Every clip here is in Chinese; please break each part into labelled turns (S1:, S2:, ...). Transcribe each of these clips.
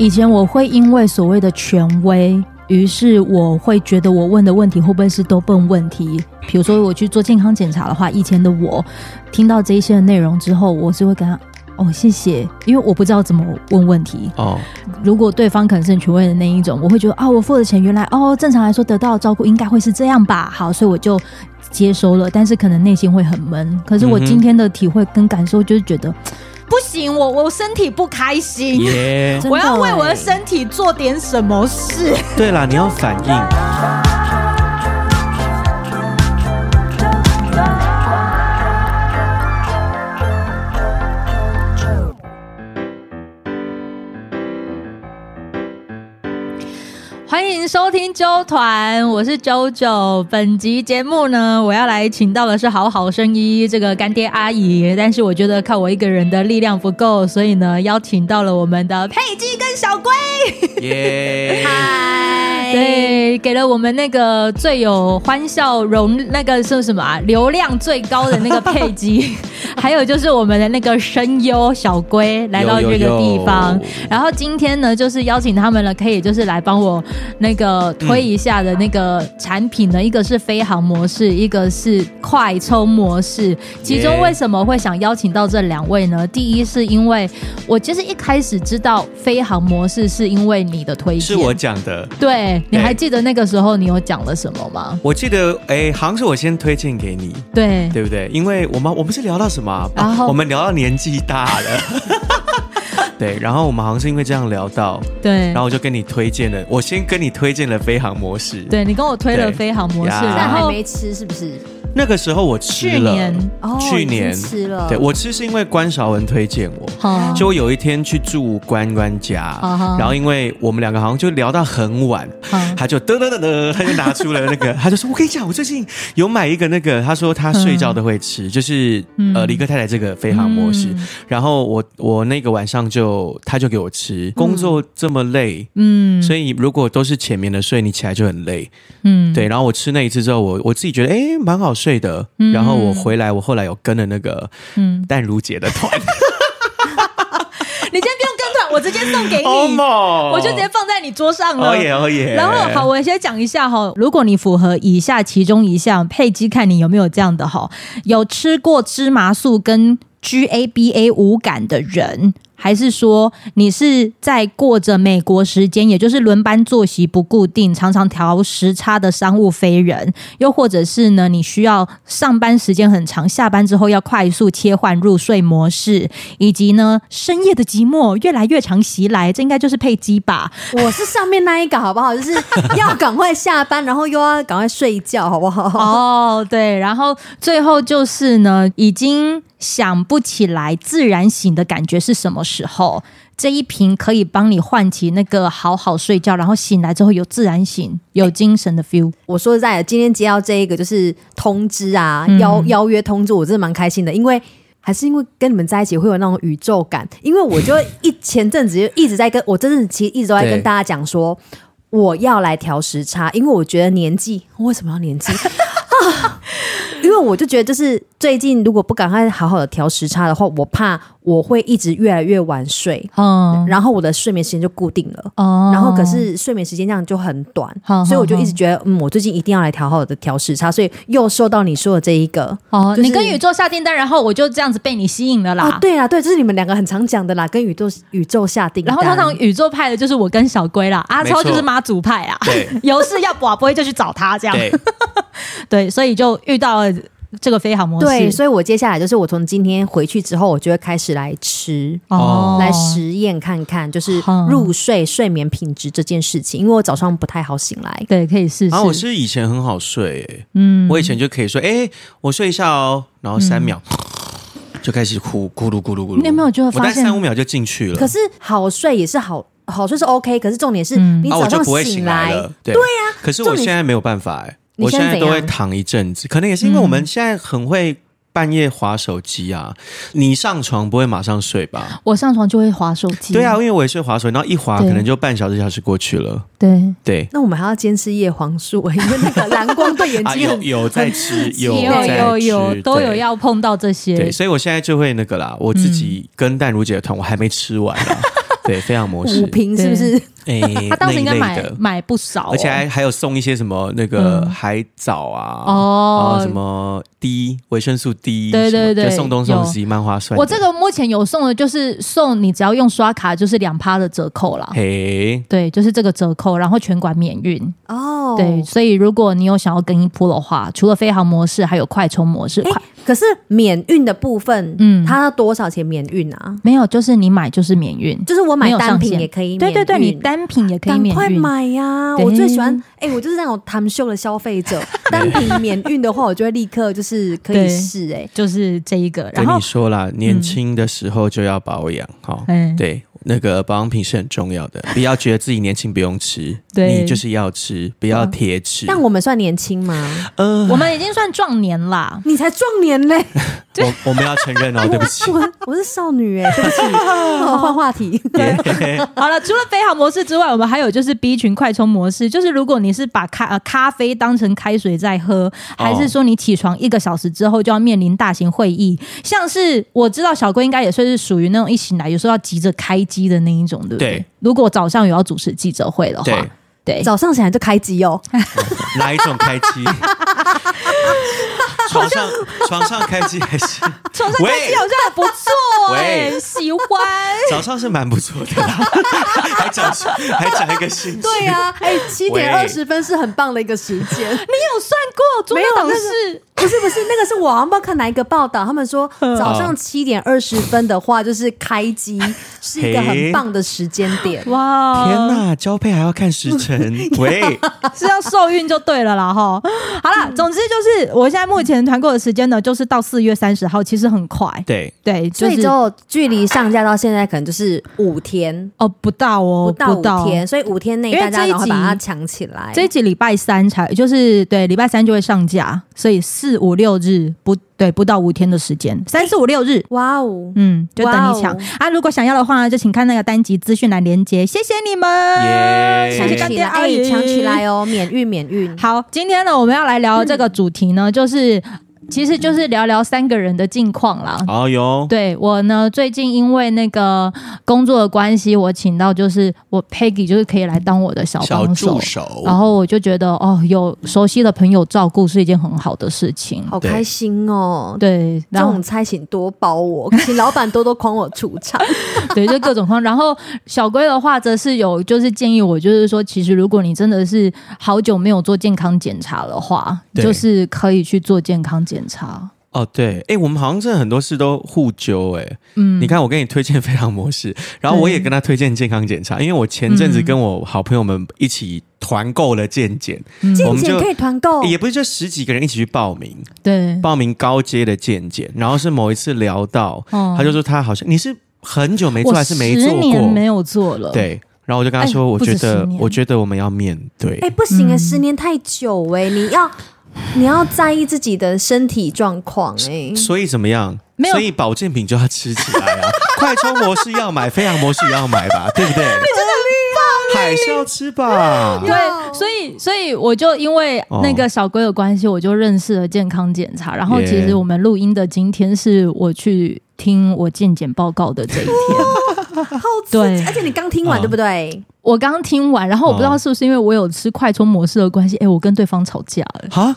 S1: 以前我会因为所谓的权威，于是我会觉得我问的问题会不会是都笨问题？比如说我去做健康检查的话，以前的我听到这一些的内容之后，我是会跟他哦谢谢，因为我不知道怎么问问题哦。如果对方可能是很权威的那一种，我会觉得啊、哦，我付的钱原来哦，正常来说得到的照顾应该会是这样吧？好，所以我就接收了，但是可能内心会很闷。可是我今天的体会跟感受就是觉得。嗯不行，我我身体不开心.我要为我的身体做点什么事。
S2: 对啦，你要反应。
S1: 欢迎收听周团，我是周周。本集节目呢，我要来请到的是好好声音这个干爹阿姨，但是我觉得靠我一个人的力量不够，所以呢，邀请到了我们的佩姬跟小龟。耶，嗨，对，给了我们那个最有欢笑容，那个是什么啊？流量最高的那个佩姬，还有就是我们的那个声优小龟来到这个地方。有有有，然后今天呢，就是邀请他们了，可以就是来帮我。那个推一下的那个产品呢，嗯、一个是飞航模式，一个是快充模式。其中为什么会想邀请到这两位呢？第一是因为我其实一开始知道飞航模式是因为你的推荐，
S2: 是我讲的。
S1: 对，你还记得那个时候你有讲了什么吗？
S2: 我记得，哎，好像是我先推荐给你，
S1: 对，
S2: 对不对？因为我们我们是聊到什么、啊？然后、啊、我们聊到年纪大了。对，然后我们好像是因为这样聊到，
S1: 对，
S2: 然后我就跟你推荐了，我先跟你推荐了飞航模式，
S1: 对，你跟我推了飞航模式，
S3: 然后还没吃是不是？
S2: 那个时候我吃了，去
S1: 年，
S2: 去年、哦、吃了。对，我吃是因为关韶文推荐我，哦、就我有一天去住关关家，哦、然后因为我们两个好像就聊到很晚，哦、他就噔噔噔噔，他就拿出了那个，他就说：“我跟你讲，我最近有买一个那个，他说他睡觉都会吃，嗯、就是呃李克太太这个飞航模式。嗯”然后我我那个晚上就他就给我吃，工作这么累，嗯，所以如果都是浅眠的睡，你起来就很累，嗯，对。然后我吃那一次之后，我我自己觉得哎蛮好。睡的，然后我回来，我后来有跟了那个嗯淡如姐的团。
S1: 你先不用跟团，我直接送给你，oh、我就直接放在你桌上了。
S2: Oh yeah, oh yeah.
S1: 然后好，我先讲一下哈，如果你符合以下其中一项，配机看你有没有这样的哈，有吃过芝麻素跟 GABA 无感的人。还是说你是在过着美国时间，也就是轮班作息不固定，常常调时差的商务飞人，又或者是呢，你需要上班时间很长，下班之后要快速切换入睡模式，以及呢，深夜的寂寞越来越常袭来，这应该就是佩姬吧？
S3: 我是上面那一个，好不好？就是要赶快下班，然后又要赶快睡觉，好不好？
S1: 哦，对，然后最后就是呢，已经。想不起来自然醒的感觉是什么时候？这一瓶可以帮你唤起那个好好睡觉，然后醒来之后有自然醒、有精神的 feel。
S3: 我说实在的，今天接到这一个就是通知啊，邀邀约通知，我真的蛮开心的，因为还是因为跟你们在一起会有那种宇宙感。因为我就一前阵子就一直在跟我真的其实一直都在跟大家讲说，我要来调时差，因为我觉得年纪，为什么要年纪啊？因为我就觉得，就是最近如果不赶快好好的调时差的话，我怕我会一直越来越晚睡，嗯，然后我的睡眠时间就固定了，哦，然后可是睡眠时间这样就很短，嗯，所以我就一直觉得，嗯，我最近一定要来调好的调时差，所以又受到你说的这一个，
S1: 哦，就是，你跟宇宙下订单，然后我就这样子被你吸引了啦，
S3: 哦，对啊，对，这是你们两个很常讲的啦，跟宇宙宇宙下订单，
S1: 然后通常宇宙派的就是我跟小龟啦，阿超就是妈祖派啊，对，有事要拔不会就去找他这样，对，所以就遇到了。这个飞航模式，
S3: 对，所以我接下来就是我从今天回去之后，我就会开始来吃，哦，来实验看看，就是入睡、睡眠品质这件事情，因为我早上不太好醒来，
S1: 对，可以试试。
S2: 然后我是以前很好睡，欸，嗯，我以前就可以说，哎，我睡一下哦，然后三秒、嗯、就开始哭咕噜咕噜咕噜，
S1: 你有没有就发现
S2: 我大概三五秒就进去了？
S3: 可是好睡也是好好睡是 OK，可是重点是你早上醒来，嗯啊、对，
S2: 对呀、啊。可是我现在没有办法，哎。我现在都会躺一阵子，可能也是因为我们现在很会半夜划手机啊。你上床不会马上睡吧？
S1: 我上床就会划手机。
S2: 对啊，因为我也是划手机，然后一划可能就半小时小时过去了。
S1: 对
S2: 对。
S3: 那我们还要兼吃叶黄素，因为那个蓝光对眼睛
S2: 有有在吃，有
S1: 有有有都有要碰到这些。
S2: 对，所以我现在就会那个啦。我自己跟淡如姐的团，我还没吃完啊。对，飞航模式
S3: 五瓶是不是？
S2: 哎，
S1: 他当时应该买买不少，
S2: 而且还还有送一些什么那个海藻啊，哦，什么 D 维生素 D，
S1: 对对对，
S2: 送东送西蛮划算。
S1: 我这个目前有送的就是送你只要用刷卡就是两趴的折扣啦。嘿，对，就是这个折扣，然后全馆免运哦。对，所以如果你有想要更衣铺的话，除了飞航模式，还有快充模式。快，
S3: 可是免运的部分，嗯，它要多少钱免运啊？
S1: 没有，就是你买就是免运，
S3: 就是我买单品也可以免运。
S1: 对对对，你单品也可以免运。
S3: 快买呀！我最喜欢，哎，我就是那种谈秀的消费者。单品免运的话，我就会立刻就是可以试，哎，
S1: 就是这一个。
S2: 跟你说了，年轻的时候就要保养，哈，对。那个保养品是很重要的，不要觉得自己年轻不用吃，对你就是要吃，不要铁齿。
S3: 但我们算年轻吗？
S1: 呃，我们已经算壮年啦。
S3: 你才壮年嘞！
S2: 我我们要承认哦，对不起，
S3: 我我是少女哎，对不起。换话题。对，
S1: 好了，除了飞好模式之外，我们还有就是 B 群快充模式，就是如果你是把咖呃咖啡当成开水在喝，还是说你起床一个小时之后就要面临大型会议，像是我知道小龟应该也算是属于那种一醒来有时候要急着开机的那一种，对不对？对，如果早上有要主持记者会的话，对，对
S3: 早上起来就开机哦。
S2: 哪一种开机？床上床上开机还是
S1: 床上开机好像还不错哎，喜欢。
S2: 早上是蛮不错的，还讲还讲一个星期。
S3: 对呀，哎，七点二十分是很棒的一个时间。你
S1: 有算过？没有，是
S3: 不是不是那个是我，不知道看哪一个报道，他们说早上七点二十分的话，就是开机是一个很棒的时间点。
S2: 哇，天哪，交配还要看时辰？喂，
S1: 是要受孕就对了啦哈。好了，总之就是我现在目前。团购的时间呢，就是到四月三十号，其实很快。
S2: 对
S1: 对，
S3: 所以就距离上架到现在可能就是五天
S1: 哦，不到哦，
S3: 不到五天，所以五天内大家然后把它抢起来。
S1: 这一集礼拜三才，就是对，礼拜三就会上架，所以四五六日不对，不到五天的时间，三四五六日，
S3: 哇哦，
S1: 嗯，就等你抢啊！如果想要的话呢，就请看那个单集资讯栏连接，谢谢你们，
S3: 抢起来，抢起来哦，免运免运。
S1: 好，今天呢，我们要来聊这个主题呢，就是。其实就是聊聊三个人的近况啦。
S2: 哦哟，
S1: 对我呢，最近因为那个工作的关系，我请到就是我 Peggy，就是可以来当我的小帮手。
S2: 助手。
S1: 然后我就觉得哦，有熟悉的朋友照顾是一件很好的事情，
S3: 好开心哦。
S1: 对，
S3: 这种差请多包我，请老板多多诓我出场。
S1: 对，就各种诓。然后小龟的话，则是有就是建议我，就是说，其实如果你真的是好久没有做健康检查的话，就是可以去做健康检查。
S2: 哦，对，哎、欸，我们好像真的很多事都互纠，哎，嗯，你看，我给你推荐非常模式，然后我也跟他推荐健康检查，因为我前阵子跟我好朋友们一起团购了健检，
S3: 健检可以团购，
S2: 也不是就十几个人一起去报名，
S1: 对，
S2: 报名高阶的健检，然后是某一次聊到，哦、他就说他好像你是很久没做还是没做过，
S1: 十年没有做了，
S2: 对，然后我就跟他说，欸、我觉得我觉得我们要面对，
S3: 哎、欸，不行啊，十年太久哎、欸，你要。你要在意自己的身体状况哎，
S2: 所以怎么样？没有，所以保健品就要吃起来啊！快充模式要买，飞扬模式也要买吧，对不对？你真的厉害，还是要吃吧？
S1: 对，所以所以我就因为那个小龟的关系，我就认识了健康检查。然后其实我们录音的今天是我去听我健检报告的这一天，
S3: 好对，而且你刚听完对不对？
S1: 我刚听完，然后我不知道是不是因为我有吃快充模式的关系，哎，我跟对方吵架了。哈？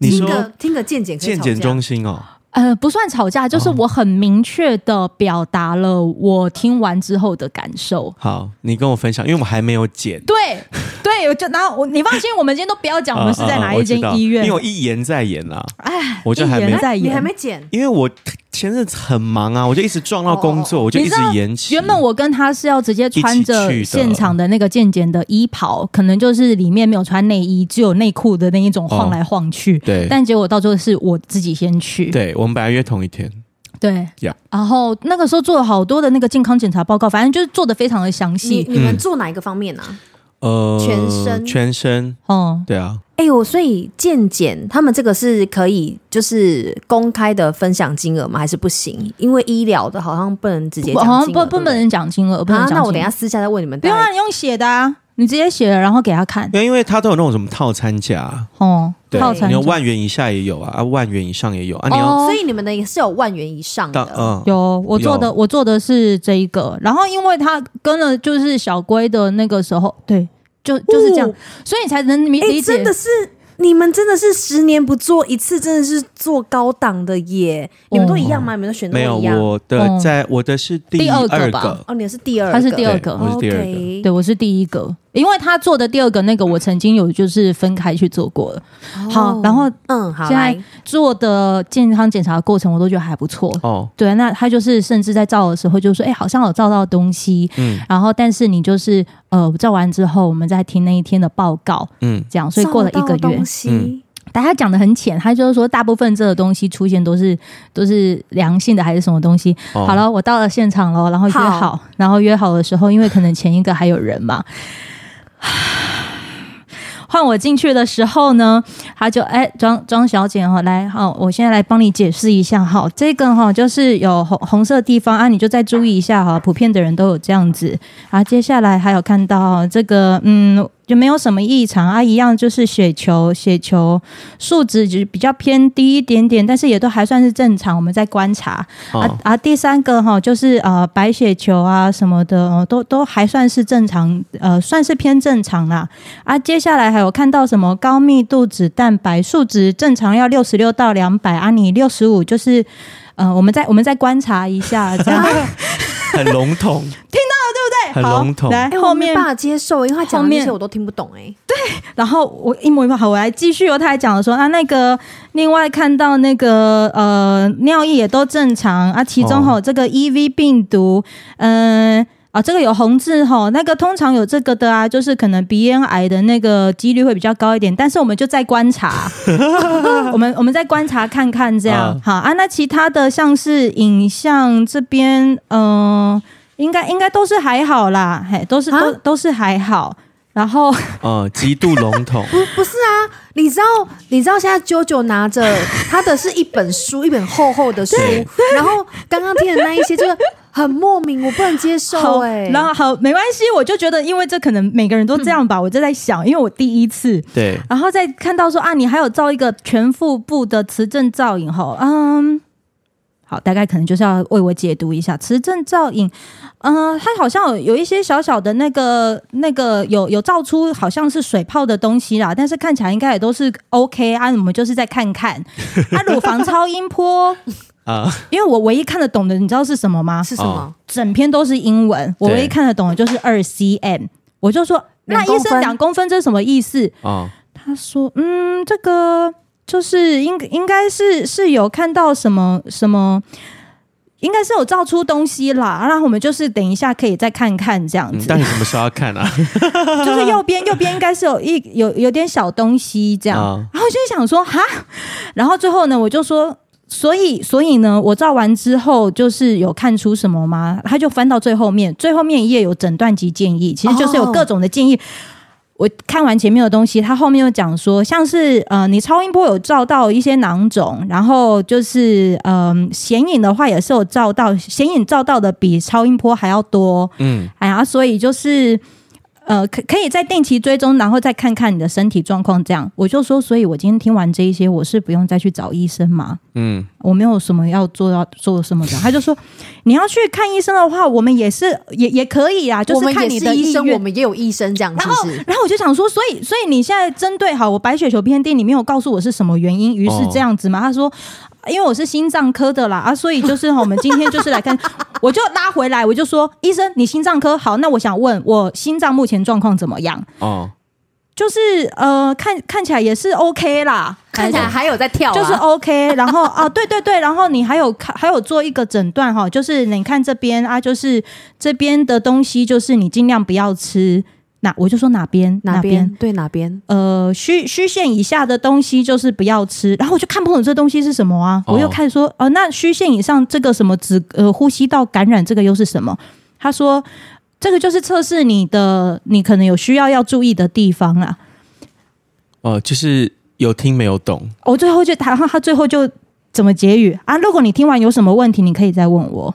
S2: 你说
S3: 听个听个健检
S2: 健检中心哦？
S1: 呃，不算吵架，就是我很明确的表达了我听完之后的感受。
S2: 好，你跟我分享，因为我们还没有剪。
S1: 对 对，我就然后我你放心，我们今天都不要讲我们是在哪一间医院，
S2: 因为我一言再言啦。哎，我就还没
S3: 在演，你还没剪，
S2: 因为我。前阵子很忙啊，我就一直撞到工作，我就一直延期。
S1: 原本我跟他是要直接穿着现场的那个健检的衣袍，可能就是里面没有穿内衣，只有内裤的那一种晃来晃去。对，但结果到最后是我自己先去。
S2: 对，我们本来约同一天。
S1: 对，然后那个时候做了好多的那个健康检查报告，反正就是做的非常的详细。
S3: 你们做哪一个方面呢？呃，全身，
S2: 全身。哦，对啊。
S3: 哎呦，所以健检他们这个是可以就是公开的分享金额吗？还是不行？因为医疗的好像不能直接讲金额，
S1: 不不不能讲金额，不能讲。
S3: 那我等一下私下再问你们。
S1: 不用啊，你用写的啊，你直接写了，然后给他看。
S2: 因为他都有那种什么套餐价
S1: 哦，对套餐
S2: 你要万元以下也有啊，啊，万元以上也有啊。你要，
S3: 所以你们的也是有万元以上的。
S1: 嗯，有我做的，有我做的是这一个。然后因为他跟了就是小龟的那个时候，对，就就是这样，哦、所以你才能理解。
S3: 真的是。你们真的是十年不做一次，真的是做高档的耶！你们都一样吗？你们都选择
S2: 没有？我的在我的是第二个吧？
S3: 哦，你是第二个，
S1: 他是第二个，
S2: 我是第二个，
S1: 对，我是第一个。因为他做的第二个那个，我曾经有就是分开去做过了。好，然后嗯，好，现在做的健康检查的过程，我都觉得还不错。哦，对，那他就是甚至在照的时候就说：“哎，好像有照到东西。”嗯，然后但是你就是呃，照完之后，我们再听那一天的报告。嗯，这样，所以过了一个月。嗯，大家讲的很浅，他就是说大部分这个东西出现都是都是良性的还是什么东西？好了，我到了现场了，然后约好，然后约好的时候，因为可能前一个还有人嘛。换我进去的时候呢，他就哎，庄庄小姐哈，来好，我现在来帮你解释一下哈，这个哈就是有红红色地方啊，你就再注意一下哈，普遍的人都有这样子啊。接下来还有看到这个嗯。就没有什么异常啊，一样就是血球血球数值就是比较偏低一点点，但是也都还算是正常。我们在观察、哦、啊啊，第三个哈就是呃白血球啊什么的，都都还算是正常，呃算是偏正常啦。啊，接下来还有看到什么高密度脂蛋白数值正常要六十六到两百啊，你六十五就是呃我们再我们再观察一下这样。
S2: 很
S1: 笼统？
S2: 很笼统。
S1: 来，后面
S3: 没办法接受，因为他讲的那些我都听不懂哎、欸。
S1: 对，然后我一模一样，好，我来继续。他还讲了说啊，那个另外看到那个呃尿液也都正常啊，其中哈这个 EV 病毒，嗯、呃。啊，这个有红字吼，那个通常有这个的啊，就是可能鼻咽癌的那个几率会比较高一点，但是我们就再观察，我们我们再观察看看这样，啊好啊，那其他的像是影像这边，嗯、呃，应该应该都是还好啦，嘿，都是都、啊、都是还好。然后，
S2: 呃，极度笼统。
S3: 不，不是啊，你知道，你知道现在 JoJo 拿着他的是一本书，一本厚厚的书。然后刚刚听的那一些就是很莫名，我不能接受哎、欸。
S1: 然后好，没关系，我就觉得，因为这可能每个人都这样吧，嗯、我就在想，因为我第一次
S2: 对，
S1: 然后再看到说啊，你还有照一个全腹部的磁振造影后，嗯。好，大概可能就是要为我解读一下磁振造影，嗯、呃，它好像有有一些小小的那个那个有有照出好像是水泡的东西啦，但是看起来应该也都是 OK 啊，我们就是再看看 啊，乳房超音波 啊，因为我唯一看得懂的，你知道是什么吗？
S3: 是什么？
S1: 整篇都是英文，我唯一看得懂的就是二 cm，我就说那医生两公分这是什么意思？啊，他说嗯，这个。就是应应该是是有看到什么什么，应该是有照出东西啦。然后我们就是等一下可以再看看这样子。
S2: 但你什么时候要看啊？
S1: 就是右边右边应该是有一有有点小东西这样。哦、然后就想说哈，然后最后呢，我就说，所以所以呢，我照完之后就是有看出什么吗？他就翻到最后面，最后面一页有诊断及建议，其实就是有各种的建议。哦我看完前面的东西，他后面又讲说，像是呃，你超音波有照到一些囊肿，然后就是嗯，显影的话也是有照到，显影照到的比超音波还要多，嗯，哎呀，所以就是。呃，可可以再定期追踪，然后再看看你的身体状况。这样，我就说，所以我今天听完这一些，我是不用再去找医生吗？嗯，我没有什么要做，要做什么的。他就说，你要去看医生的话，我们也是也也可以啊，就是看你的医生，
S3: 我们也有医生这样子。然后，
S1: 然后我就想说，所以，所以你现在针对好我白血球偏低，你没有告诉我是什么原因，于是这样子嘛？哦、他说。因为我是心脏科的啦啊，所以就是我们今天就是来看，我就拉回来，我就说医生，你心脏科好，那我想问我心脏目前状况怎么样？哦，就是呃，看看起来也是 OK 啦，
S3: 看起来还有在跳，
S1: 就是 OK。然后啊，对对对，然后你还有看，还有做一个诊断哈，就是你看这边啊，就是这边的东西，就是你尽量不要吃。那我就说哪边
S3: 哪边对哪边，
S1: 呃虚虚线以下的东西就是不要吃，然后我就看不懂这东西是什么啊，哦、我又开始说呃那虚线以上这个什么子呃呼吸道感染这个又是什么？他说这个就是测试你的你可能有需要要注意的地方啊。
S2: 哦、呃，就是有听没有懂。
S1: 我最后就他他最后就怎么结语啊？如果你听完有什么问题，你可以再问我。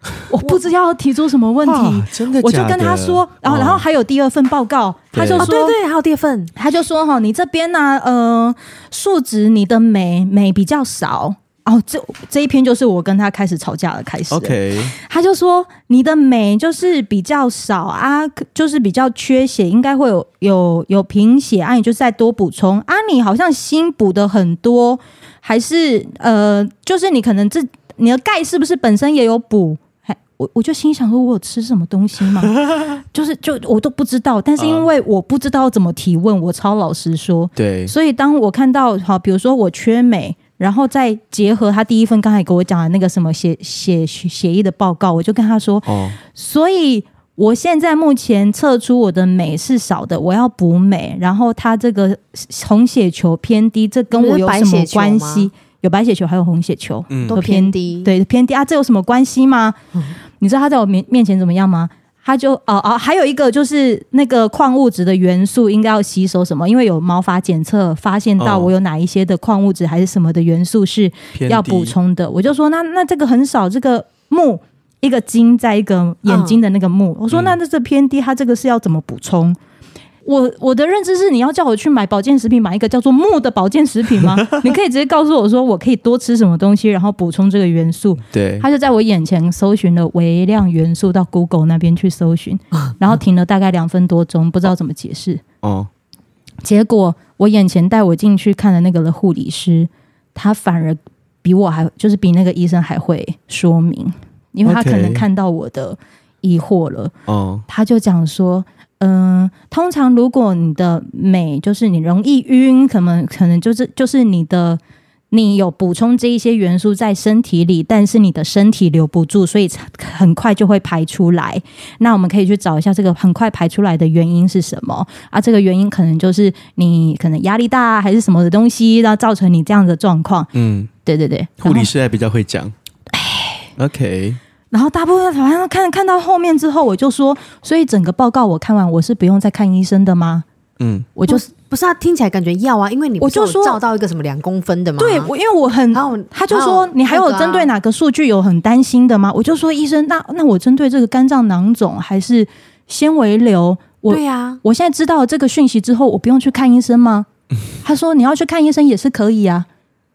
S1: 我不知道要提出什么问题，
S2: 真的，
S1: 我就跟他说，然后然后还有第二份报告，他就说，
S3: 对对，还有第二份，
S1: 他就说哈，你这边呢，呃，数值你的镁镁比较少。哦，这这一篇就是我跟他开始吵架的开始。
S2: OK，
S1: 他就说你的镁就是比较少啊，就是比较缺血，应该会有有有贫血啊，你就是再多补充啊。你好像锌补的很多，还是呃，就是你可能这你的钙是不是本身也有补？还我我就心想说，我有吃什么东西吗？就是就我都不知道，但是因为我不知道怎么提问，我超老实说，
S2: 对，
S1: 所以当我看到好，比如说我缺镁。然后再结合他第一份刚才给我讲的那个什么血血血液的报告，我就跟他说，哦，所以我现在目前测出我的镁是少的，我要补镁。然后他这个红血球偏低，这跟我有什么关系？有白血球，还有红血球，
S3: 嗯，都偏低，
S1: 对，偏低啊，这有什么关系吗？嗯，你知道他在我面面前怎么样吗？他就哦哦，还有一个就是那个矿物质的元素应该要吸收什么？因为有毛发检测发现到我有哪一些的矿物质还是什么的元素是要补充的，我就说那那这个很少，这个木一个金在一个眼睛的那个目，我说那这这偏低，它这个是要怎么补充？我我的认知是，你要叫我去买保健食品，买一个叫做木的保健食品吗？你可以直接告诉我说，我可以多吃什么东西，然后补充这个元素。
S2: 对，
S1: 他就在我眼前搜寻了微量元素，到 Google 那边去搜寻，然后停了大概两分多钟，不知道怎么解释。哦，结果我眼前带我进去看的那个的护理师，他反而比我还就是比那个医生还会说明，因为他可能看到我的疑惑了。哦，他就讲说。嗯、呃，通常如果你的镁就是你容易晕，可能可能就是就是你的你有补充这一些元素在身体里，但是你的身体留不住，所以很快就会排出来。那我们可以去找一下这个很快排出来的原因是什么啊？这个原因可能就是你可能压力大还是什么的东西，然后造成你这样的状况。嗯，对对对，
S2: 护理师还比较会讲。哎，OK。
S1: 然后大部分好像看看到后面之后，我就说，所以整个报告我看完，我是不用再看医生的吗？嗯，我就是
S3: 不是啊听起来感觉要啊，因为你我就说照到一个什么两公分的吗？
S1: 对，我因为我很，他就说你还有针对哪个数据有很担心的吗？我就说医生，那那我针对这个肝脏囊肿还是纤维瘤？我
S3: 对呀，
S1: 我现在知道了这个讯息之后，我不用去看医生吗？他说你要去看医生也是可以啊。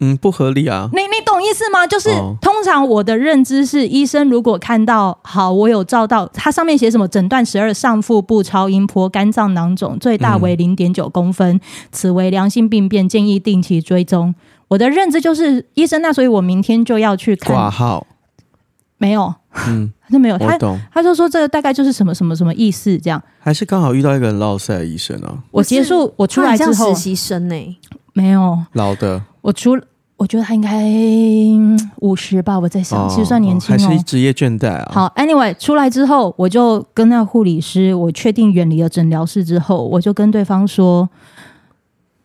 S2: 嗯，不合理啊！
S1: 你你懂意思吗？就是、哦、通常我的认知是，医生如果看到好，我有照到，它上面写什么诊断十二上腹部超音波肝脏囊肿最大为零点九公分，嗯、此为良性病变，建议定期追踪。我的认知就是医生，那所以我明天就要去看。
S2: 挂号
S1: 没有，嗯，他就没有。他懂，他就说这个大概就是什么什么什么意思，这样。
S2: 还是刚好遇到一个很落赛的医生啊？
S1: 我结束，我出来之后，
S3: 实习生呢、欸？
S1: 没有
S2: 老的，
S1: 我出。我觉得他应该五十吧，我在想，其实算年轻哦。
S2: 还是职业倦怠啊？
S1: 好，Anyway，出来之后，我就跟那个护理师，我确定远离了诊疗室之后，我就跟对方说：“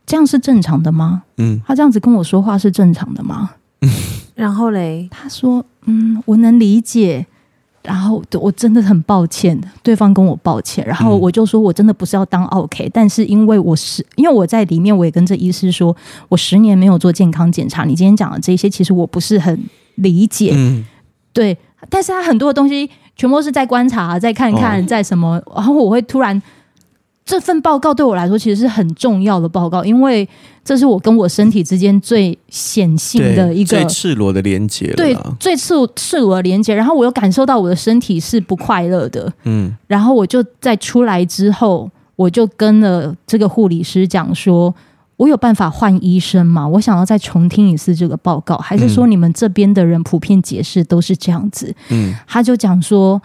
S1: 这样是正常的吗？”嗯，他这样子跟我说话是正常的吗？
S3: 嗯，然后嘞，
S1: 他说：“嗯，我能理解。”然后我真的很抱歉，对方跟我抱歉，然后我就说我真的不是要当 OK，但是因为我是因为我在里面，我也跟这医师说，我十年没有做健康检查，你今天讲的这些，其实我不是很理解，嗯，对，但是他很多的东西全部都是在观察，在看看，在什么，然后我会突然。这份报告对我来说其实是很重要的报告，因为这是我跟我身体之间最显性的一个
S2: 最赤裸的连接，
S1: 对，最赤赤裸的连接。然后我又感受到我的身体是不快乐的，嗯，然后我就在出来之后，我就跟了这个护理师讲说，我有办法换医生吗？我想要再重听一次这个报告，还是说你们这边的人普遍解释都是这样子？嗯，他就讲说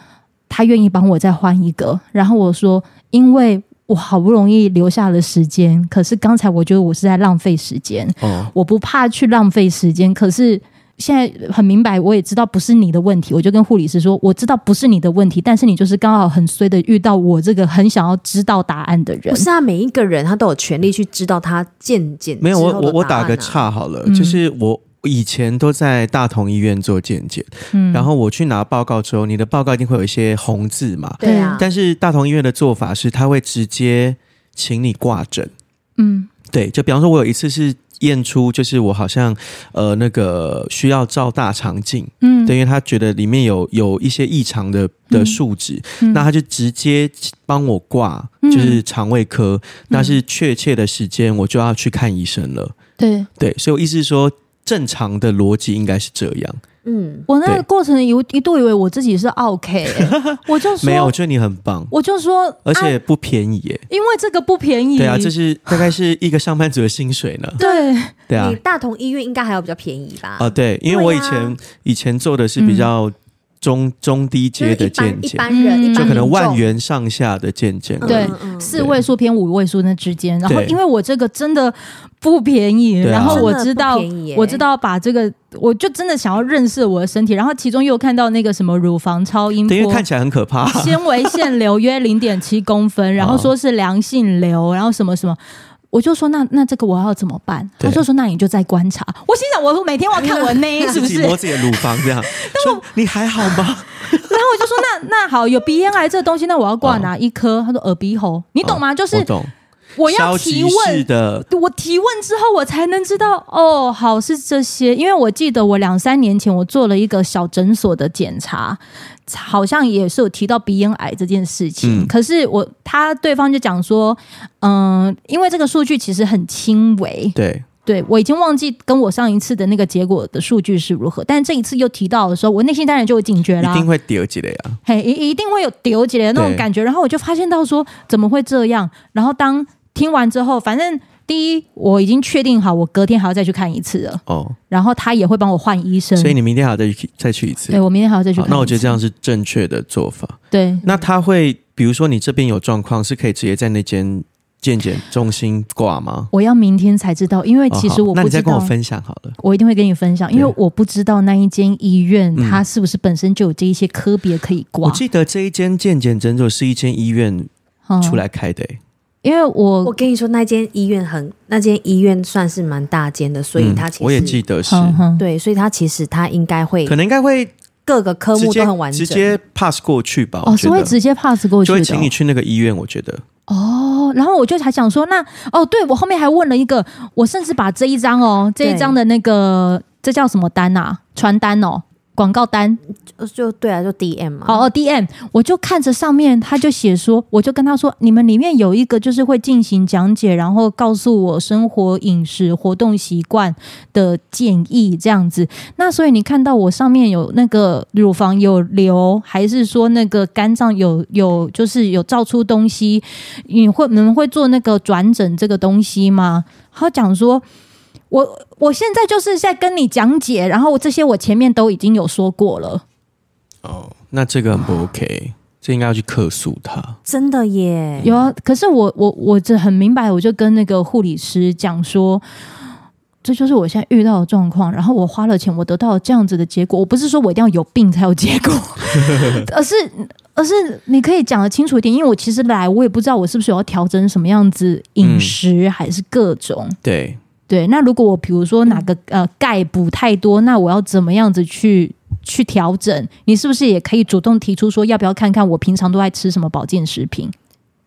S1: 他愿意帮我再换一个，然后我说因为。我好不容易留下了时间，可是刚才我觉得我是在浪费时间。哦，我不怕去浪费时间，可是现在很明白，我也知道不是你的问题。我就跟护理师说，我知道不是你的问题，但是你就是刚好很衰的遇到我这个很想要知道答案的人。
S3: 不是啊，每一个人他都有权利去知道他渐渐、啊。
S2: 没有，我我我打个岔好了，嗯、就是我。以前都在大同医院做健检，嗯，然后我去拿报告之后，你的报告一定会有一些红字嘛，
S3: 对啊。
S2: 但是大同医院的做法是，他会直接请你挂诊，嗯，对。就比方说，我有一次是验出就是我好像呃那个需要照大肠镜，嗯，等于他觉得里面有有一些异常的的数值，嗯、那他就直接帮我挂就是肠胃科，嗯、那是确切的时间我就要去看医生了。
S1: 对。
S2: 对，所以我意思是说，正常的逻辑应该是这样。
S1: 嗯，我那个过程有一度以为我自己是 OK，我就说
S2: 没有，我觉得你很棒。
S1: 我就说，
S2: 而且不便宜耶，
S1: 因为这个不便宜。
S2: 对啊，这是大概是一个上班族的薪水呢。
S1: 对
S2: 对啊，
S3: 你大同医院应该还要比较便宜吧？
S2: 啊，对，因为我以前以前做的是比较。中中低阶的健检，
S3: 一般人
S2: 就可能万元上下的健检，
S1: 对，四位数偏五位数那之间。然后因为我这个真的不便宜，然后我知道我知道把这个，我就真的想要认识我的身体。然后其中又看到那个什么乳房超音波，
S2: 因为看起来很可怕，
S1: 纤维腺瘤约零点七公分，然后说是良性瘤，然后什么什么。我就说那那这个我要怎么办？他就说那你就再观察。我心想，我每天我要看我内 是不是？
S2: 摸自己的乳房这样。他说你还好吗？
S1: 然后我就说那那好，有鼻咽癌这个东西，那我要挂哪一科？他说耳鼻喉，你懂吗？就是我要提问的，我提问之后我才能知道哦，好是这些。因为我记得我两三年前我做了一个小诊所的检查。好像也是有提到鼻咽癌这件事情，嗯、可是我他对方就讲说，嗯、呃，因为这个数据其实很轻微，
S2: 对，
S1: 对我已经忘记跟我上一次的那个结果的数据是如何，但这一次又提到的时候，我内心当然就有警觉了，
S2: 一定会丢起来呀，
S1: 嘿，一一定会有丢起来的那种感觉，然后我就发现到说怎么会这样，然后当听完之后，反正。第一，我已经确定好，我隔天还要再去看一次了。哦，然后他也会帮我换医生，
S2: 所以你明天还要再去再去一次。
S1: 对，我明天还要再去看。
S2: 那我觉得这样是正确的做法。
S1: 对，
S2: 那他会，比如说你这边有状况，是可以直接在那间健检中心挂吗？
S1: 我要明天才知道，因为其实我不知道。哦，那你再
S2: 跟我分享好了，
S1: 我一定会跟你分享，因为我不知道那一间医院它是不是本身就有这一些科别可以挂。
S2: 我记得这一间健检诊所是一间医院出来开的。
S1: 因为我
S3: 我跟你说，那间医院很，那间医院算是蛮大间的，所以他其实、
S2: 嗯、我也记得是，
S3: 对，所以他其实他应该会，
S2: 可能应该会
S3: 各个科目都很完整，
S2: 直接 pass 过去吧。
S1: 哦，是会直接 pass 过去，
S2: 就会请你去那个医院，我觉得。
S1: 哦，然后我就还想说，那哦，对我后面还问了一个，我甚至把这一张哦，这一张的那个对这叫什么单啊？传单哦。广告单
S3: 就对啊，就 DM 嘛。
S1: 哦哦，DM，我就看着上面，他就写说，我就跟他说，你们里面有一个就是会进行讲解，然后告诉我生活饮食活动习惯的建议这样子。那所以你看到我上面有那个乳房有瘤，还是说那个肝脏有有就是有照出东西，你会你们会做那个转诊这个东西吗？他讲说。我我现在就是在跟你讲解，然后这些我前面都已经有说过了。
S2: 哦，那这个很不 OK，这应该要去客诉他。
S3: 真的耶，
S1: 有啊。可是我我我这很明白，我就跟那个护理师讲说，这就是我现在遇到的状况。然后我花了钱，我得到了这样子的结果。我不是说我一定要有病才有结果，而是而是你可以讲得清楚一点。因为我其实来，我也不知道我是不是要调整什么样子饮食，嗯、还是各种
S2: 对。
S1: 对，那如果我比如说哪个呃钙补太多，那我要怎么样子去去调整？你是不是也可以主动提出说，要不要看看我平常都爱吃什么保健食品？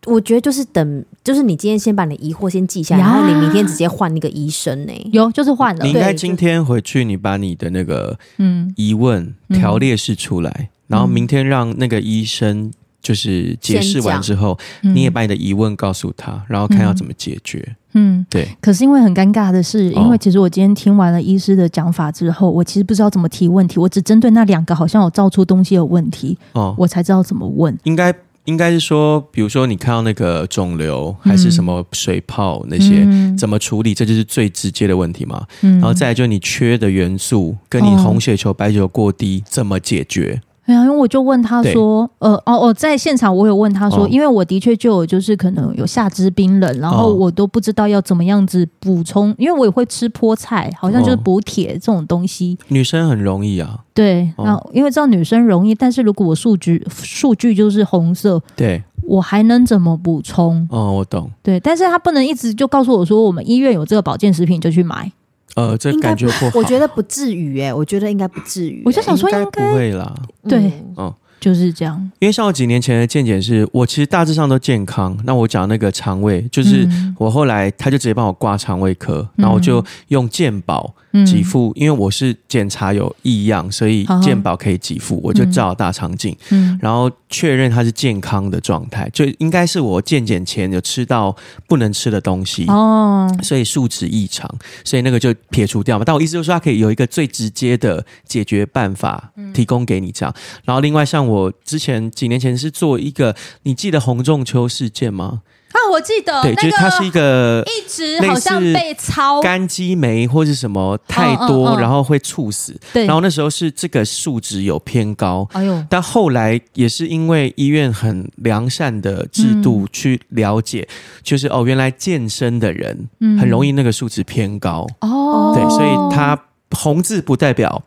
S3: 我觉得就是等，就是你今天先把你的疑惑先记下来，然后你明天直接换那个医生呢、欸？
S1: 有，就是换了。
S2: 你应该今天回去，你把你的那个嗯疑问条列式出来，嗯、然后明天让那个医生就是解释完之后，嗯你也把你的疑问告诉他，然后看要怎么解决。嗯
S1: 嗯，
S2: 对。
S1: 可是因为很尴尬的是，因为其实我今天听完了医师的讲法之后，我其实不知道怎么提问题，我只针对那两个好像有造出东西的问题，哦，我才知道怎么问。
S2: 应该应该是说，比如说你看到那个肿瘤还是什么水泡那些，嗯、怎么处理？这就是最直接的问题嘛。嗯、然后再来就是你缺的元素，跟你红血球、白血球过低，怎么解决？
S1: 对啊，因为我就问他说，呃，哦哦，在现场我有问他说，哦、因为我的确就有就是可能有下肢冰冷，然后我都不知道要怎么样子补充，因为我也会吃菠菜，好像就是补铁这种东西。
S2: 女生很容易啊。
S1: 对，那、哦、因为知道女生容易，但是如果我数据数据就是红色，
S2: 对，
S1: 我还能怎么补充？
S2: 哦，我懂。
S1: 对，但是他不能一直就告诉我说，我们医院有这个保健食品就去买。
S2: 呃，这感觉不好，
S3: 我觉得不至于哎，我觉得应该不至于。
S1: 我就想说，
S2: 应该不会啦。
S1: 对，
S2: 哦，
S1: 就是这样。
S2: 因为像我几年前的健检是，我其实大致上都健康。那我讲那个肠胃，就是我后来他就直接帮我挂肠胃科，嗯、然后我就用健保给付，嗯、因为我是检查有异样，所以健保可以给付，嗯、我就照大肠镜，嗯、然后确认它是健康的状态，就应该是我健检前有吃到不能吃的东西哦，所以数值异常，所以那个就撇除掉嘛。但我意思就是说，它可以有一个最直接的解决办法提供给你这样。然后另外像我之前几年前是做一个，你记得洪仲秋事件吗？
S4: 啊，我记得，
S2: 对，就是它是一个
S4: 一直好像被抄
S2: 肝激酶或是什么太多，然后会猝死。对，然后那时候是这个数值有偏高，哎呦，但后来也是因为医院很良善的制度去了解，就是哦，原来健身的人很容易那个数值偏高。哦，对，所以它红字不代表。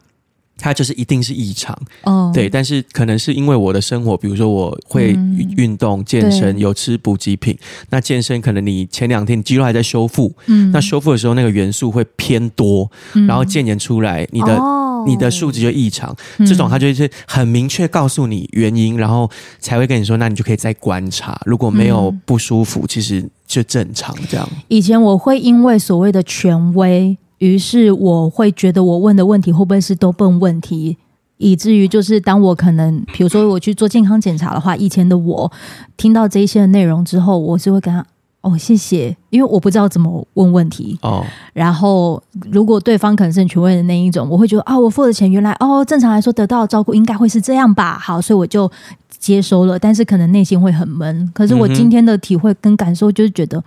S2: 它就是一定是异常，哦，对，但是可能是因为我的生活，比如说我会运动、健身，有吃补给品。那健身可能你前两天肌肉还在修复，嗯，那修复的时候那个元素会偏多，然后检验出来你的你的数值就异常，这种它就是很明确告诉你原因，然后才会跟你说，那你就可以再观察，如果没有不舒服，其实就正常这样。
S1: 以前我会因为所谓的权威。于是我会觉得我问的问题会不会是都笨问题，以至于就是当我可能，比如说我去做健康检查的话，以前的我听到这一些内容之后，我是会跟他哦谢谢，因为我不知道怎么问问题哦。然后如果对方可能是权威的那一种，我会觉得啊，我付的钱原来哦，正常来说得到的照顾应该会是这样吧？好，所以我就接收了，但是可能内心会很闷。可是我今天的体会跟感受就是觉得。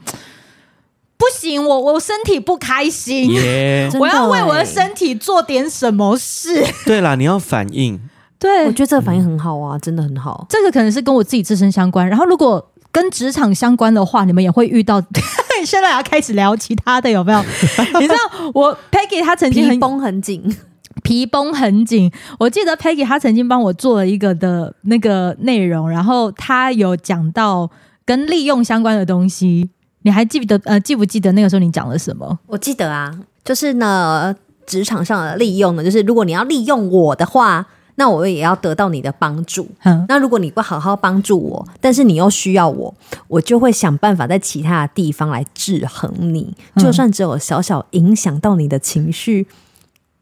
S4: 不行，我我身体不开心，Yeah 我要为我的身体做点什么事。
S2: 对啦，你要反应。
S3: 对，我觉得这个反应很好啊，真的很好。
S1: 这个可能是跟我自己自身相关，然后如果跟职场相关的话，你们也会遇到。现在要开始聊其他的，有没有？你知道我 Peggy 她曾经很
S3: 皮绷很紧，
S1: 皮绷很紧。我记得 Peggy 她曾经帮我做了一个的那个内容，然后她有讲到跟利用相关的东西。你还记不得呃记不记得那个时候你讲了什么？
S3: 我记得啊，就是呢，职场上的利用呢，就是如果你要利用我的话，那我也要得到你的帮助。嗯，那如果你不好好帮助我，但是你又需要我，我就会想办法在其他的地方来制衡你，就算只有小小影响到你的情绪。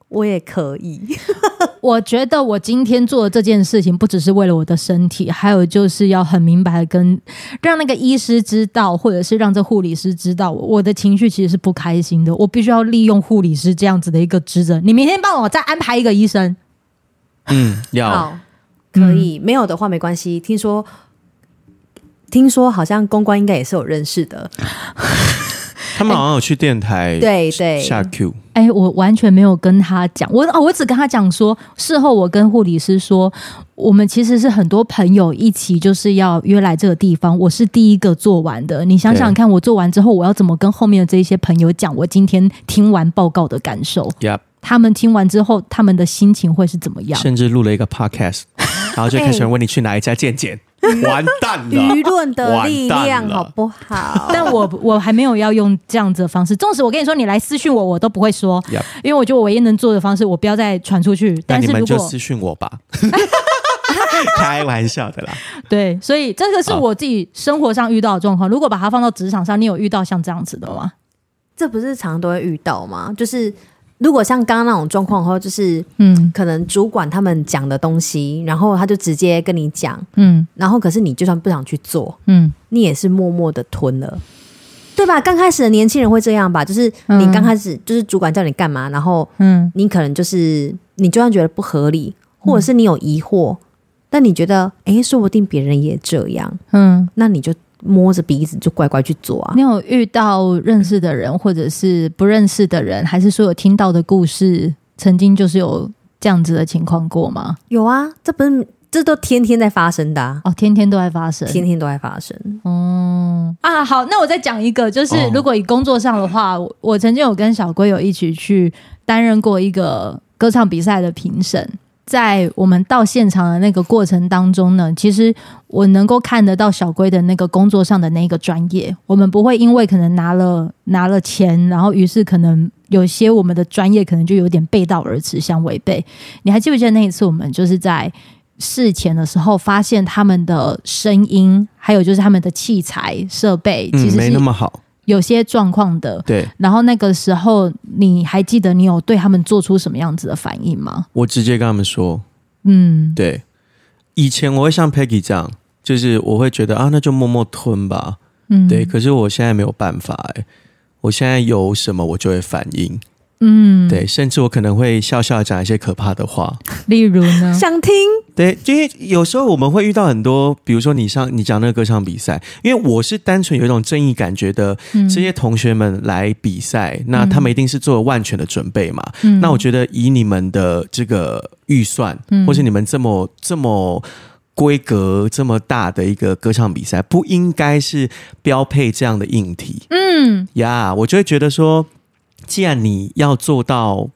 S3: 我也可以，
S1: 我觉得我今天做的这件事情不只是为了我的身体，还有就是要很明白的跟让那个医师知道，或者是让这护理师知道，我的情绪其实是不开心的。我必须要利用护理师这样子的一个职责。你明天帮我再安排一个医生。
S2: 嗯，要
S3: 好，可以，没有的话没关系。听说，听说好像公关应该也是有认识的。
S2: 他们好像有去电台，
S3: 对对
S2: 下 Q。
S1: 哎，我完全没有跟他讲，我哦，我只跟他讲说，事后我跟护理师说，我们其实是很多朋友一起，就是要约来这个地方。我是第一个做完的，你想想看，我做完之后，我要怎么跟后面的这些朋友讲我今天听完报告的感受
S2: ？Yep.
S1: 他们听完之后，他们的心情会是怎么样？
S2: 甚至录了一个 Podcast，然后就开始问你去哪一家健检。完蛋了！
S3: 舆论的力量好不好？
S1: 但我我还没有要用这样子的方式。纵使我跟你说，你来私讯我，我都不会说，Yep. 因为我觉得我唯一能做的方式，我不要再传出去。但是如果你们
S2: 就私讯我吧，开玩笑的啦。
S1: 对，所以这个是我自己生活上遇到的状况。如果把它放到职场上，你有遇到像这样子的吗？
S3: 这不是常常都会遇到吗？就是。如果像刚刚那种状况的话，就是嗯，可能主管他们讲的东西，然后他就直接跟你讲，嗯，然后可是你就算不想去做，嗯，你也是默默的吞了，对吧？刚开始的年轻人会这样吧，就是你刚开始就是主管叫你干嘛，然后嗯，你可能就是你就算觉得不合理，或者是你有疑惑，但你觉得诶，说不定别人也这样，嗯，那你就。摸着鼻子就乖乖去做啊！
S1: 你有遇到认识的人，或者是不认识的人，还是说有听到的故事，曾经就是有这样子的情况过吗？
S3: 有啊，这不是这都天天在发生的啊！
S1: 哦，天天都在发生，
S3: 天天都在发生。
S1: 哦啊，好，那我再讲一个，就是如果以工作上的话，哦、我曾经有跟小龟有一起去担任过一个歌唱比赛的评审。在我们到现场的那个过程当中呢，其实我能够看得到小龟的那个工作上的那个专业。我们不会因为可能拿了拿了钱，然后于是可能有些我们的专业可能就有点背道而驰，相违背。你还记不记得那一次我们就是在事前的时候发现他们的声音，还有就是他们的器材设备，其实
S2: 没那么好，
S1: 有些状况的。
S2: 对。
S1: 然后那个时候，你还记得你有对他们做出什么样子的反应吗？
S2: 我直接跟他们说，
S1: 嗯，
S2: 对。以前我会像 Peggy 这样，就是我会觉得啊，那就默默吞吧。嗯，对。可是我现在没有办法，哎，我现在有什么我就会反应。嗯，对，甚至我可能会笑笑讲一些可怕的话，
S1: 例如呢，
S3: 想听。
S2: 对，因为有时候我们会遇到很多，比如说你上你讲那个歌唱比赛，因为我是单纯有一种正义感，觉得这些同学们来比赛，嗯、那他们一定是做了万全的准备嘛。嗯、那我觉得以你们的这个预算，嗯、或是你们这么这么规格这么大的一个歌唱比赛，不应该是标配这样的硬体。嗯，呀，yeah, 我就会觉得说。既然你要做到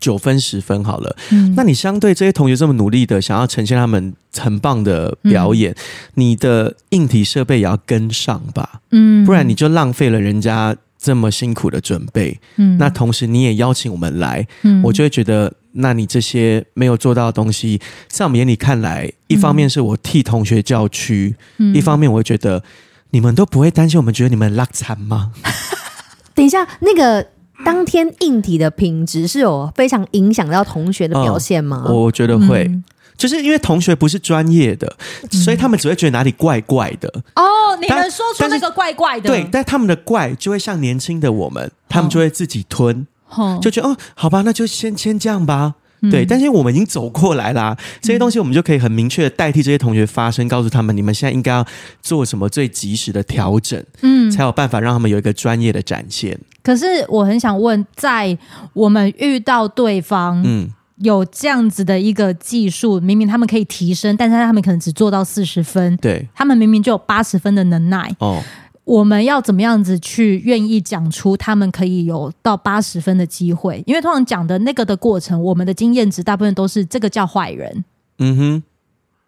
S2: 九分十分好了，嗯，那你相对这些同学这么努力的想要呈现他们很棒的表演，嗯，你的硬体设备也要跟上吧，嗯，不然你就浪费了人家这么辛苦的准备，嗯，那同时你也邀请我们来，嗯，我就会觉得，那你这些没有做到的东西，在我们眼里看来，一方面是我替同学叫屈，嗯，一方面我会觉得你们都不会担心我们觉得你们拉惨吗？
S3: 等一下，那个。当天硬体的品质是有非常影响到同学的表现吗？
S2: 哦、我觉得会，嗯、就是因为同学不是专业的，嗯、所以他们只会觉得哪里怪怪的。
S4: 哦，你能说出那个怪怪的？
S2: 对，但他们的怪就会像年轻的我们，他们就会自己吞，哦、就觉得哦，好吧，那就先先这样吧。对，但是我们已经走过来啦，这些东西我们就可以很明确的代替这些同学发声，告诉他们你们现在应该要做什么最及时的调整，嗯，才有办法让他们有一个专业的展现。
S1: 可是我很想问，在我们遇到对方，嗯，有这样子的一个技术，明明他们可以提升，但是他们可能只做到四十分，
S2: 对，
S1: 他们明明就有八十分的能耐，哦。我们要怎么样子去愿意讲出他们可以有到八十分的机会？因为通常讲的那个的过程，我们的经验值大部分都是这个叫坏人。
S2: 嗯哼，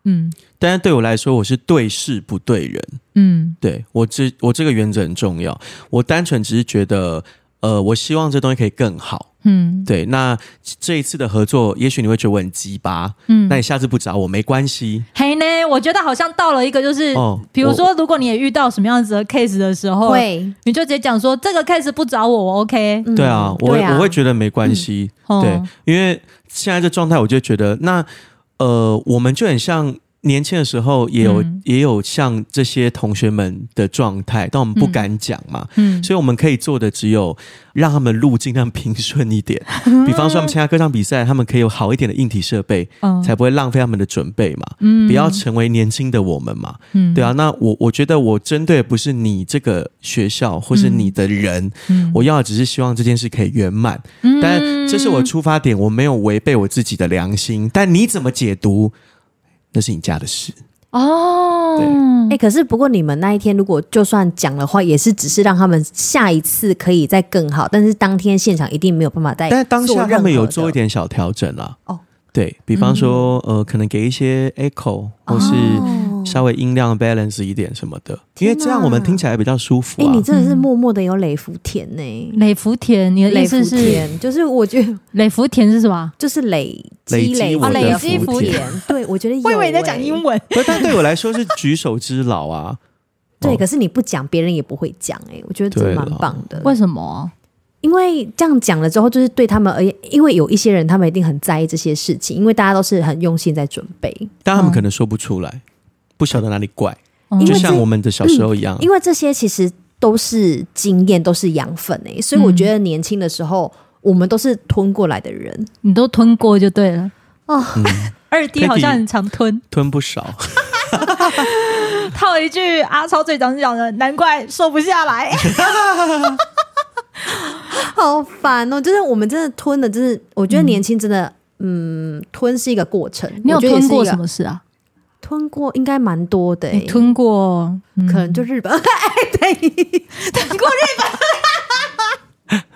S2: 嗯，但是对我来说，我是对事不对人。嗯，对，我这我这个原则很重要。我单纯只是觉得，呃，我希望这东西可以更好。嗯，对，那这一次的合作，也许你会觉得我很鸡巴，嗯，那你下次不找我没关系。
S4: 嘿呢，我觉得好像到了一个就是，哦，比如说，如果你也遇到什么样子的 case 的时候，
S3: 会，
S4: 你就直接讲说这个 case 不找我，我 OK。
S2: 对啊，我我会觉得没关系，对，因为现在这状态，我就觉得那呃，我们就很像。年轻的时候也有、嗯、也有像这些同学们的状态，但我们不敢讲嘛，嗯，所以我们可以做的只有让他们路尽量平顺一点。嗯、比方说，他们参加歌唱比赛，他们可以有好一点的硬体设备，嗯、才不会浪费他们的准备嘛，嗯，不要成为年轻的我们嘛，嗯，对啊。那我我觉得我针对不是你这个学校或是你的人，嗯、我要的只是希望这件事可以圆满，嗯，但这是我出发点，我没有违背我自己的良心，但你怎么解读？那是你家的事
S3: 哦。对，哎、欸，可是不过你们那一天如果就算讲的话，也是只是让他们下一次可以再更好，但是当天现场一定没有办法再。
S2: 但是当下他们有做一点小调整啦。哦，对，比方说，嗯、呃，可能给一些 echo 或是。稍微音量 balance 一点什么的，因为这样我们听起来比较舒服。啊。哎、欸，
S3: 你真的是默默的有磊福田呢？欸？
S1: 磊福田，你的意思是？
S3: 就是我觉得
S1: 磊福田是什么？
S3: 就是累
S2: 累积我的福田。
S3: 对，我觉得、欸、
S4: 我以为你在讲英文。
S2: 不，但对我来说是举手之劳啊。
S3: 对，可是你不讲，别人也不会讲。哎，我觉得这蛮棒的。
S1: 为什么？
S3: 因为这样讲了之后，就是对他们而言，因为有一些人，他们一定很在意这些事情，因为大家都是很用心在准备，
S2: 但他们可能说不出来。不晓得哪里怪，就像我们的小时候一样。
S3: 嗯、因为这些其实都是经验，都是养分诶，所以我觉得年轻的时候，嗯、我们都是吞过来的人，
S1: 你都吞过就对了。哦，
S2: 嗯、
S4: 二弟好像很常吞，
S2: 吞不少。
S4: 套一句阿超最常讲的，难怪瘦不下来。
S3: 好烦哦！就是我们真的吞的，就是我觉得年轻真的，嗯，嗯，吞是一个过程。
S1: 你有吞过什么事啊？
S3: 吞过？应该蛮多的、欸，
S1: 吞过、
S3: 嗯、可能就日本，哎，对，
S4: 吞过日本。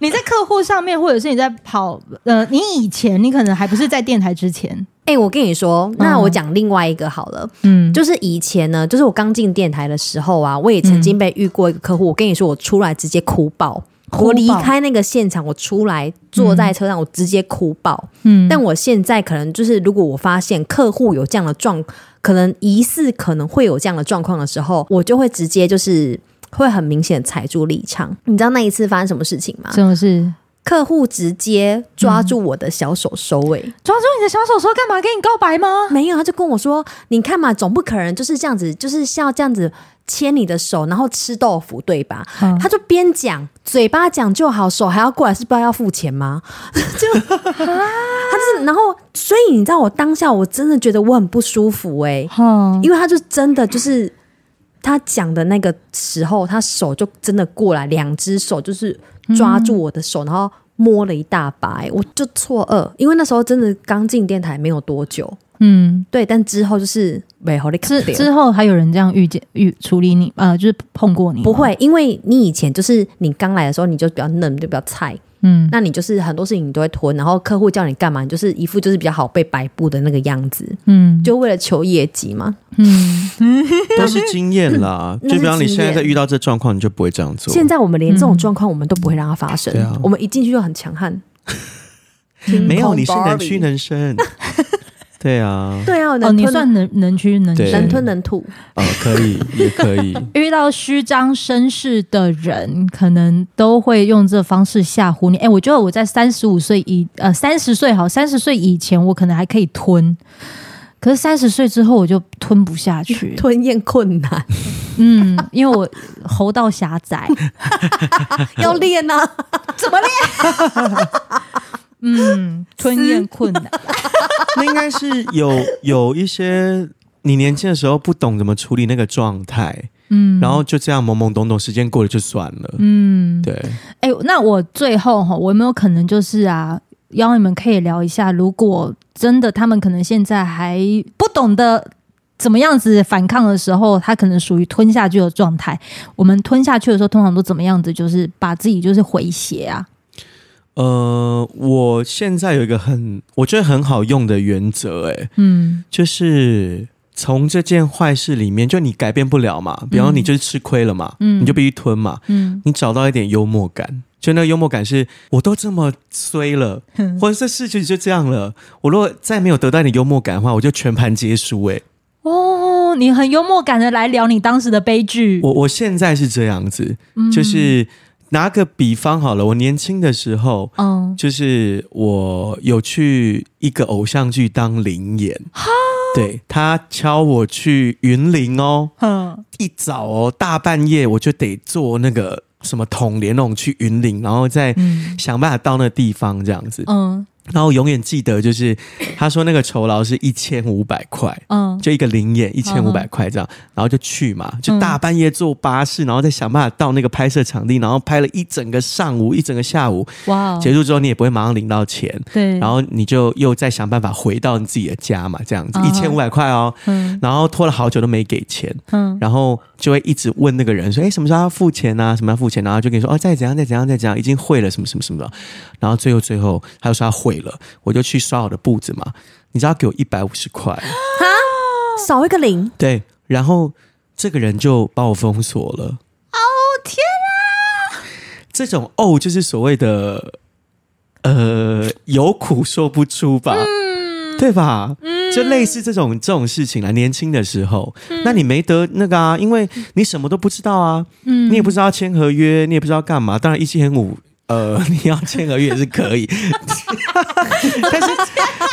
S1: 你在客户上面，或者是你在跑，呃，你以前你可能还不是在电台之前，
S3: 哎、欸，我跟你说，那我讲另外一个好了，嗯，就是以前呢，就是我刚进电台的时候啊，我也曾经被遇过一个客户，我跟你说，我出来直接哭爆。我离开那个现场，我出来坐在车上，我直接哭爆。嗯，但我现在可能就是，如果我发现客户有这样的状，可能疑似可能会有这样的状况的时候，我就会直接就是会很明显踩住立场。你知道那一次发生什么事情吗？
S1: 什么事？
S3: 客户直接抓住我的小手收尾，
S4: 抓住你的小手说干嘛？跟你告白吗？
S3: 没有，他就跟我说：“你看嘛，总不可能就是这样子，就是像这样子牵你的手，然后吃豆腐，对吧？”嗯、他就边讲，嘴巴讲就好，手还要过来，是不知道要付钱吗？就他就是，然后所以你知道，我当下我真的觉得我很不舒服哎、欸，嗯、因为他就真的就是他讲的那个时候，他手就真的过来，两只手就是。抓住我的手，然后摸了一大把，我就错愕，因为那时候真的刚进电台没有多久，嗯，对，但之后就是没好的
S1: 之之后还有人这样遇见遇处理你，呃，就是碰过你？
S3: 不会，因为你以前就是你刚来的时候，你就比较嫩，就比较菜。嗯，那你就是很多事情你都会吞，然后客户叫你干嘛，你就是一副就是比较好被摆布的那个样子，嗯，就为了求业绩嘛，嗯，
S2: 都是经验啦。就比方你现在在遇到这状况，你就不会这样做。
S3: 现在我们连这种状况我们都不会让它发生，我们一进去就很强悍。
S2: 没有，你是能屈能伸。对啊，
S3: 对啊，
S1: 哦，你算能能屈能伸，
S3: 能吞能吐，
S2: 哦，可以，也可以。
S1: 遇到虚张声势的人，可能都会用这方式吓唬你。哎，我觉得我在三十五岁以呃三十岁好，三十岁以前我可能还可以吞，可是三十岁之后我就吞不下去，
S3: 吞咽困难。
S1: 嗯，因为我喉道狭窄，
S3: 要练啊，怎么练？
S1: 嗯，吞咽困难，
S2: 那应该是有有一些你年轻的时候不懂怎么处理那个状态，嗯，然后就这样懵懵懂懂，时间过了就算了，嗯，对。
S1: 哎、欸，那我最后哈，我有没有可能就是啊，邀你们可以聊一下，如果真的他们可能现在还不懂得怎么样子反抗的时候，他可能属于吞下去的状态。我们吞下去的时候，通常都怎么样子？就是把自己就是回血啊。
S2: 呃，我现在有一个很我觉得很好用的原则，哎，嗯，就是从这件坏事里面，就你改变不了嘛，比方你就是吃亏了嘛，嗯，你就必须吞嘛，嗯，你找到一点幽默感，就那个幽默感是，我都这么衰了，或者这事情就这样了，我如果再没有得到你幽默感的话，我就全盘皆输，哎，
S1: 哦，你很幽默感的来聊你当时的悲剧，
S2: 我我现在是这样子，就是。拿个比方好了，我年轻的时候，嗯，就是我有去一个偶像剧当灵演，哈？对，他敲我去云林哦，嗯，一早哦，大半夜我就得坐那个什么统联那种去云林，然后再想办法到那个地方这样子，嗯。然后我永远记得，就是他说那个酬劳是一千五百块，嗯，就一个零演一千五百块这样，然后就去嘛，就大半夜坐巴士，然后再想办法到那个拍摄场地，然后拍了一整个上午，一整个下午，哇，结束之后你也不会马上领到钱，对，然后你就又再想办法回到你自己的家嘛，这样子一千五百块哦，嗯，然后拖了好久都没给钱，嗯，然后就会一直问那个人说，哎，什么时候要付钱啊？什么要付钱？然后就跟你说，哦，再怎样，再怎样，再怎样，已经汇了什么什么什么。的，然后最后最后他就说他汇。了，我就去刷我的步子嘛。你知道给我一百五十块，哈，
S3: 少一个零。
S2: 对，然后这个人就把我封锁了。哦
S3: 天啊！
S2: 这种哦，就是所谓的呃，有苦说不出吧，嗯、对吧？嗯、就类似这种这种事情啦。年轻的时候，嗯、那你没得那个啊，因为你什么都不知道啊，嗯，你也不知道签合约，你也不知道干嘛。当然一七五。呃，你要签合约也是可以，但是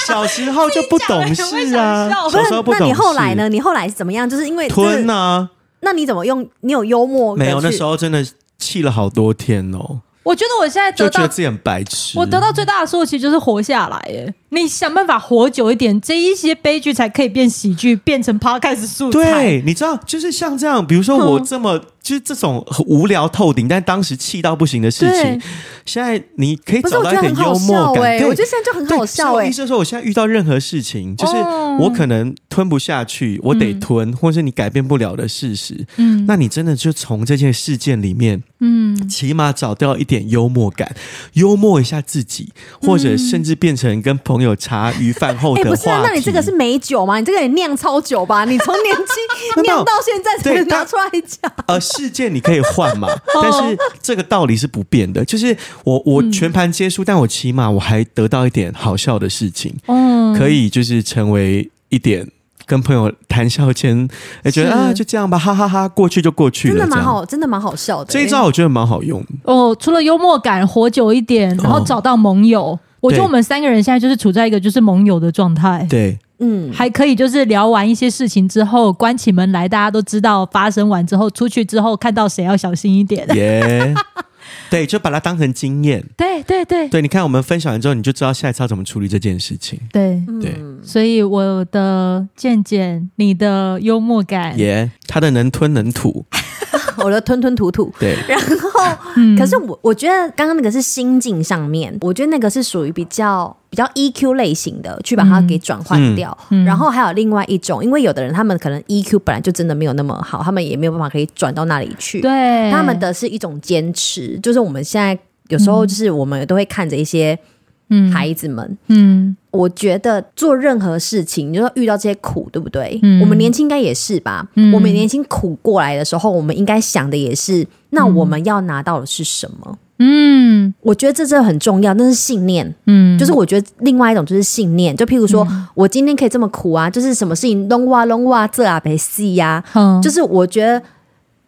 S2: 小时候就不懂事啊。小时候不懂事。那
S3: 你后来呢？你后来是怎么样？就是因为
S2: 吞啊。
S3: 那你怎么用？你有幽默？
S2: 没有，那时候真的气了好多天哦。
S4: 我觉得我现在
S2: 就觉得自己很白痴。
S4: 我得到最大的收获其实就是活下来耶。你想办法活久一点，这一些悲剧才可以变喜剧，变成 podcast 素材。
S2: 对，你知道，就是像这样，比如说我这么。就是这种很无聊透顶，但当时气到不行的事情，对现在你可以找到一点幽默感。
S3: 我觉得现在就很好笑哎。意
S2: 思是说，我现在遇到任何事情，就是我可能吞不下去，哦、我得吞，嗯、或者是你改变不了的事实，嗯，那你真的就从这件事件里面嗯，起码找到一点幽默感，幽默一下自己，或者甚至变成跟朋友茶余饭后的 话
S3: 那你这个是美酒吗？你这个也酿超久吧？你从年轻 酿到现在才拿出来讲。
S2: 呃，事件你可以换嘛，但是这个道理是不变的。就是我我全盘皆输，但我起码我还得到一点好笑的事情，嗯，可以就是成为一点。跟朋友谈笑间，哎，觉得啊，就这样吧，哈哈哈哈，过去就过去了，
S3: 真的蛮好，真的蛮好笑的。
S2: 这一招我觉得蛮好用
S1: 哦。除了幽默感，活久一点，然后找到盟友。哦、我觉得我们三个人现在就是处在一个就是盟友的状态。
S2: 对，
S1: 嗯，还可以就是聊完一些事情之后，关起门来，大家都知道发生完之后，出去之后看到谁要小心一点。
S2: 耶。对，就把它当成经验。
S1: 对对对，
S2: 对，你看我们分享完之后，你就知道下一次要怎么处理这件事情。
S1: 对
S2: 对，
S1: 所以我的渐渐，你的幽默感，
S2: 耶，他的能吞能吐。
S3: 我的吞吞吐吐，
S2: 对，
S3: 然后，可是我我觉得刚刚那个是心境上面，我觉得那个是属于比较比较 EQ 类型的，去把它给转换掉。嗯。嗯、然后还有另外一种，因为有的人他们可能 EQ 本来就真的没有那么好，他们也没有办法可以转到那里去。
S1: 对，
S3: 他们的是一种坚持，就是我们现在有时候就是我们都会看着一些。嗯，孩子们，嗯，我觉得做任何事情，你就说遇到这些苦，对不对？嗯，我们年轻应该也是吧？嗯，我们年轻苦过来的时候，我们应该想的也是，那我们要拿到的是什么？嗯，我觉得这这很重要，那是信念。嗯，就是我觉得另外一种就是信念，就譬如说、嗯、我今天可以这么苦啊，就是什么事情拢哇拢哇这啊，别细呀，就是我觉得。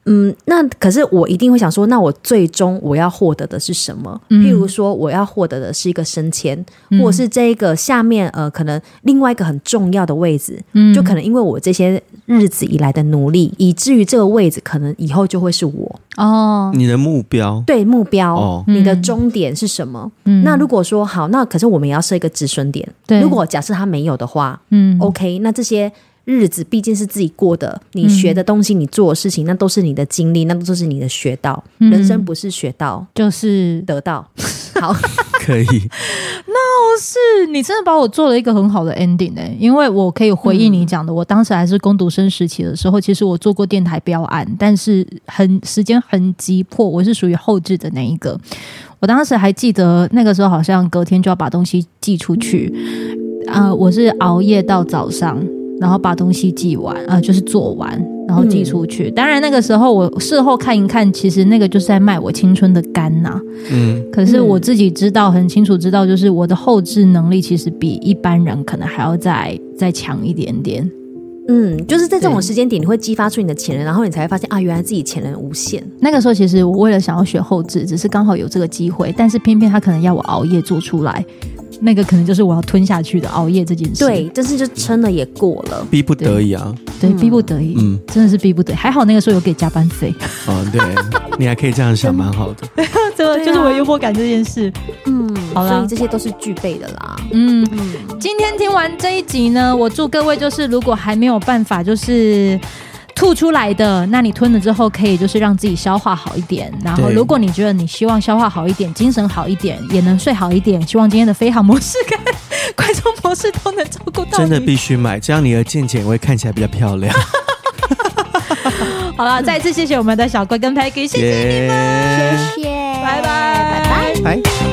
S3: 嗯，那可是我一定会想说，那我最终我要获得的是什么？嗯、譬如说，我要获得的是一个升迁，嗯、或者是这个下面呃，可能另外一个很重要的位置，嗯、就可能因为我这些日子以来的努力，以至于这个位置可能以后就会是我
S2: 哦。你的目标
S3: 对目标，哦、你的终点是什么？嗯、那如果说好，那可是我们也要设一个止损点。对如果假设他没有的话，嗯，OK，那这些。日子毕竟是自己过的，你学的东西，你做的事情，嗯、那都是你的经历，那都是你的学到。嗯、人生不是学到就是得到。好，
S2: 可以。
S1: 那是你真的把我做了一个很好的 ending 哎、欸，因为我可以回忆你讲的，嗯、我当时还是攻读生时期的时候，其实我做过电台标案，但是很时间很急迫，我是属于后置的那一个。我当时还记得那个时候，好像隔天就要把东西寄出去，啊、呃，我是熬夜到早上。然后把东西寄完，呃，就是做完，然后寄出去。嗯、当然那个时候我事后看一看，其实那个就是在卖我青春的肝呐、啊。嗯，可是我自己知道很清楚，知道就是我的后置能力其实比一般人可能还要再再强一点点。
S3: 嗯，就是在这种时间点，你会激发出你的潜能，然后你才会发现啊，原来自己潜能无限。
S1: 那个时候其实我为了想要学后置，只是刚好有这个机会，但是偏偏他可能要我熬夜做出来。那个可能就是我要吞下去的熬夜这件事，
S3: 对，但是就撑了也过了，
S2: 逼不得已啊，
S1: 对，逼不得已，嗯，真的是逼不得已。还好那个时候有给加班费，
S2: 哦，对，你还可以这样想，蛮好的，
S1: 这个就是我幽默感这件事，
S3: 嗯，好了，所以这些都是具备的啦，
S1: 嗯，今天听完这一集呢，我祝各位就是如果还没有办法就是。吐出来的，那你吞了之后，可以就是让自己消化好一点。然后，如果你觉得你希望消化好一点，精神好一点，也能睡好一点，希望今天的飞航模式跟快充模式都能照顾到。
S2: 真的必须买，这样你的渐渐会看起来比较漂亮。
S1: 好了，再次谢谢我们的小龟跟 Peggy，谢谢你们，
S3: 谢谢，
S1: 拜拜，拜拜，拜。